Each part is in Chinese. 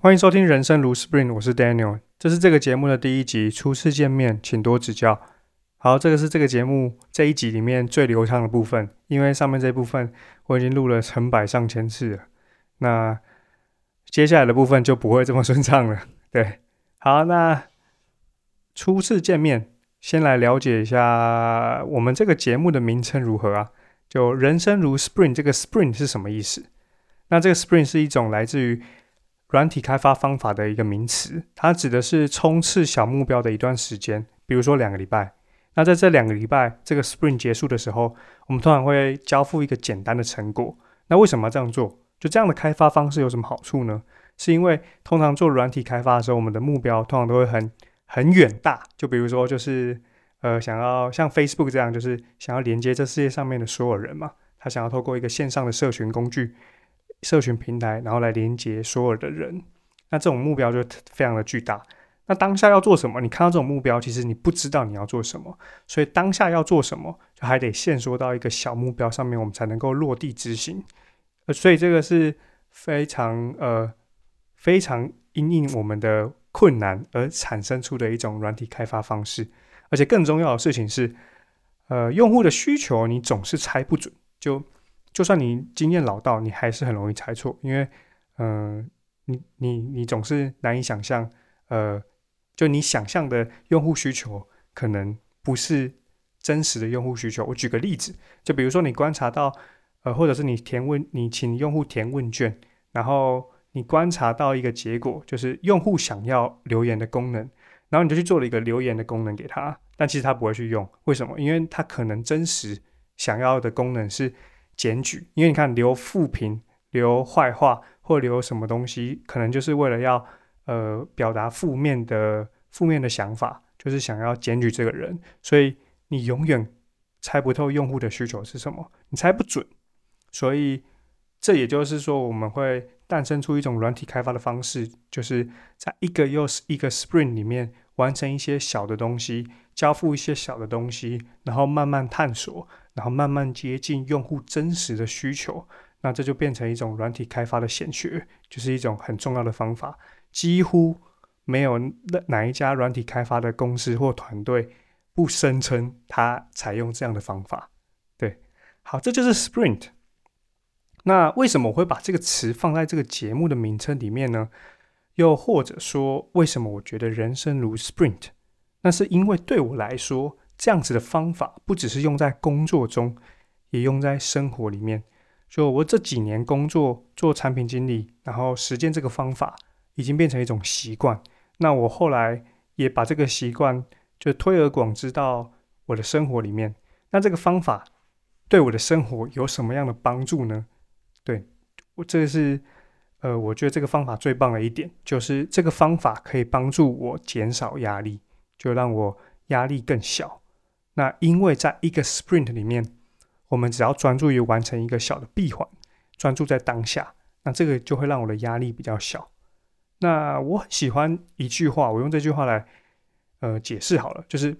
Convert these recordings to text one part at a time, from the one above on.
欢迎收听《人生如 Spring》，我是 Daniel，这是这个节目的第一集，初次见面，请多指教。好，这个是这个节目这一集里面最流畅的部分，因为上面这部分我已经录了成百上千次了，那接下来的部分就不会这么顺畅了。对，好，那初次见面，先来了解一下我们这个节目的名称如何啊？就“人生如 Spring”，这个 “Spring” 是什么意思？那这个 “Spring” 是一种来自于软体开发方法的一个名词，它指的是冲刺小目标的一段时间，比如说两个礼拜。那在这两个礼拜，这个 Spring 结束的时候，我们通常会交付一个简单的成果。那为什么这样做？就这样的开发方式有什么好处呢？是因为通常做软体开发的时候，我们的目标通常都会很很远大。就比如说，就是呃，想要像 Facebook 这样，就是想要连接这世界上面的所有人嘛，他想要透过一个线上的社群工具。社群平台，然后来连接所有的人，那这种目标就非常的巨大。那当下要做什么？你看到这种目标，其实你不知道你要做什么，所以当下要做什么，就还得限缩到一个小目标上面，我们才能够落地执行。呃，所以这个是非常呃非常因应我们的困难而产生出的一种软体开发方式。而且更重要的事情是，呃，用户的需求你总是猜不准，就。就算你经验老道，你还是很容易猜错，因为，嗯，你你你总是难以想象，呃，就你想象的用户需求可能不是真实的用户需求。我举个例子，就比如说你观察到，呃，或者是你填问，你请用户填问卷，然后你观察到一个结果，就是用户想要留言的功能，然后你就去做了一个留言的功能给他，但其实他不会去用，为什么？因为他可能真实想要的功能是。检举，因为你看留负评、留坏话或留什么东西，可能就是为了要呃表达负面的负面的想法，就是想要检举这个人，所以你永远猜不透用户的需求是什么，你猜不准。所以这也就是说，我们会诞生出一种软体开发的方式，就是在一个又是一个 Spring 里面完成一些小的东西，交付一些小的东西，然后慢慢探索。然后慢慢接近用户真实的需求，那这就变成一种软体开发的显学，就是一种很重要的方法。几乎没有哪一家软体开发的公司或团队不声称它采用这样的方法。对，好，这就是 Sprint。那为什么我会把这个词放在这个节目的名称里面呢？又或者说，为什么我觉得人生如 Sprint？那是因为对我来说。这样子的方法不只是用在工作中，也用在生活里面。就我这几年工作做产品经理，然后实践这个方法，已经变成一种习惯。那我后来也把这个习惯就推而广之到我的生活里面。那这个方法对我的生活有什么样的帮助呢？对我这是呃，我觉得这个方法最棒的一点，就是这个方法可以帮助我减少压力，就让我压力更小。那因为在一个 sprint 里面，我们只要专注于完成一个小的闭环，专注在当下，那这个就会让我的压力比较小。那我很喜欢一句话，我用这句话来呃解释好了，就是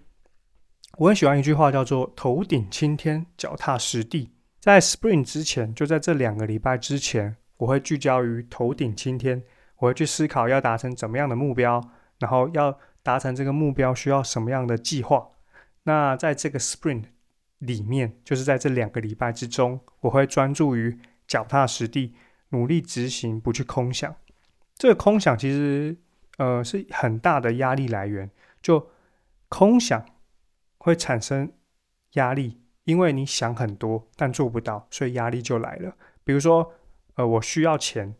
我很喜欢一句话叫做“头顶青天，脚踏实地”。在 sprint 之前，就在这两个礼拜之前，我会聚焦于头顶青天，我会去思考要达成怎么样的目标，然后要达成这个目标需要什么样的计划。那在这个 sprint 里面，就是在这两个礼拜之中，我会专注于脚踏实地，努力执行，不去空想。这个空想其实，呃，是很大的压力来源。就空想会产生压力，因为你想很多，但做不到，所以压力就来了。比如说，呃，我需要钱，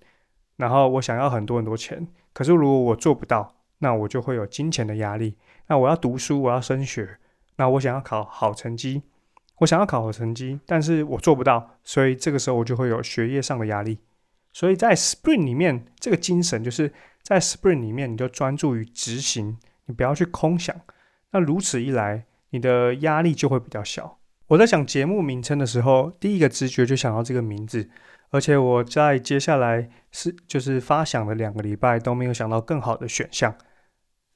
然后我想要很多很多钱，可是如果我做不到，那我就会有金钱的压力。那我要读书，我要升学。那我想要考好成绩，我想要考好成绩，但是我做不到，所以这个时候我就会有学业上的压力。所以在 Spring 里面，这个精神就是在 Spring 里面，你就专注于执行，你不要去空想。那如此一来，你的压力就会比较小。我在想节目名称的时候，第一个直觉就想到这个名字，而且我在接下来是就是发想的两个礼拜都没有想到更好的选项。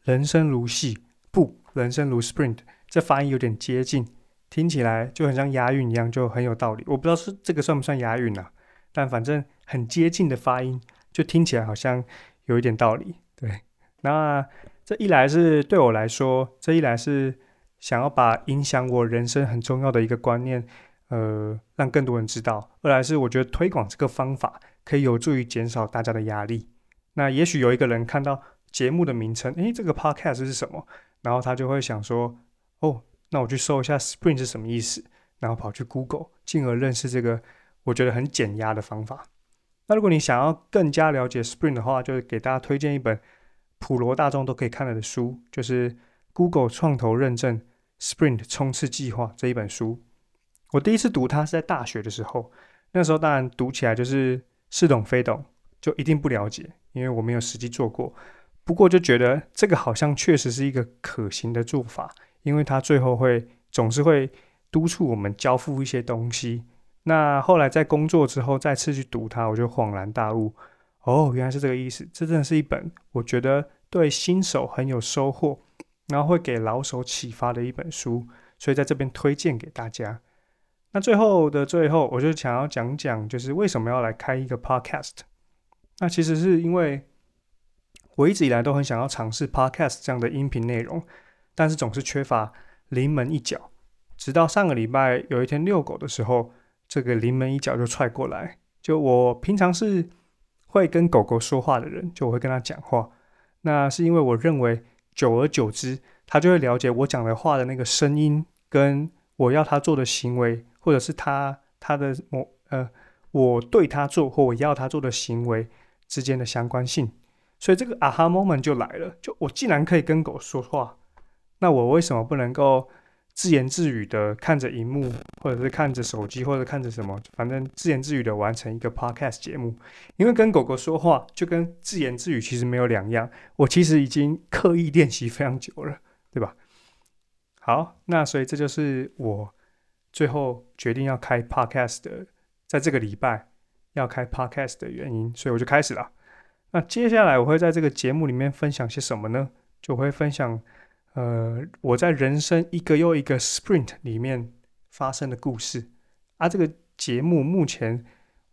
人生如戏，不，人生如 Sprint。这发音有点接近，听起来就很像押韵一样，就很有道理。我不知道是这个算不算押韵啊，但反正很接近的发音，就听起来好像有一点道理。对，那这一来是对我来说，这一来是想要把影响我人生很重要的一个观念，呃，让更多人知道；二来是我觉得推广这个方法可以有助于减少大家的压力。那也许有一个人看到节目的名称，诶，这个 podcast 是什么？然后他就会想说，哦，那我去搜一下 Spring 是什么意思，然后跑去 Google，进而认识这个我觉得很减压的方法。那如果你想要更加了解 Spring 的话，就是给大家推荐一本普罗大众都可以看的书，就是 Google 创投认证 Spring 冲刺计划这一本书。我第一次读它是在大学的时候，那时候当然读起来就是似懂非懂，就一定不了解。因为我没有实际做过，不过就觉得这个好像确实是一个可行的做法，因为它最后会总是会督促我们交付一些东西。那后来在工作之后再次去读它，我就恍然大悟，哦，原来是这个意思。这真的是一本我觉得对新手很有收获，然后会给老手启发的一本书，所以在这边推荐给大家。那最后的最后，我就想要讲讲，就是为什么要来开一个 podcast。那其实是因为我一直以来都很想要尝试 podcast 这样的音频内容，但是总是缺乏临门一脚。直到上个礼拜有一天遛狗的时候，这个临门一脚就踹过来。就我平常是会跟狗狗说话的人，就我会跟他讲话。那是因为我认为久而久之，他就会了解我讲的话的那个声音，跟我要他做的行为，或者是他他的某呃我对他做或我要他做的行为。之间的相关性，所以这个 aha moment 就来了。就我既然可以跟狗说话，那我为什么不能够自言自语的看着荧幕，或者是看着手机，或者看着什么，反正自言自语的完成一个 podcast 节目？因为跟狗狗说话就跟自言自语其实没有两样。我其实已经刻意练习非常久了，对吧？好，那所以这就是我最后决定要开 podcast 的，在这个礼拜。要开 podcast 的原因，所以我就开始了。那接下来我会在这个节目里面分享些什么呢？就会分享，呃，我在人生一个又一个 sprint 里面发生的故事。啊，这个节目目前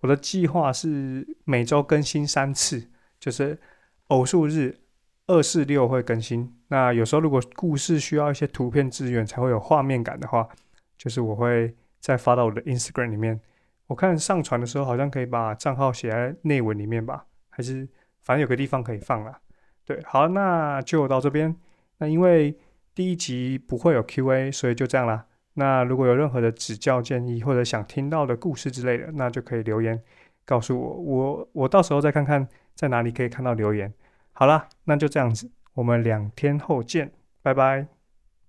我的计划是每周更新三次，就是偶数日二四六会更新。那有时候如果故事需要一些图片资源才会有画面感的话，就是我会再发到我的 Instagram 里面。我看上传的时候好像可以把账号写在内文里面吧，还是反正有个地方可以放啦。对，好，那就到这边。那因为第一集不会有 Q&A，所以就这样啦。那如果有任何的指教建议或者想听到的故事之类的，那就可以留言告诉我，我我到时候再看看在哪里可以看到留言。好啦，那就这样子，我们两天后见，拜拜。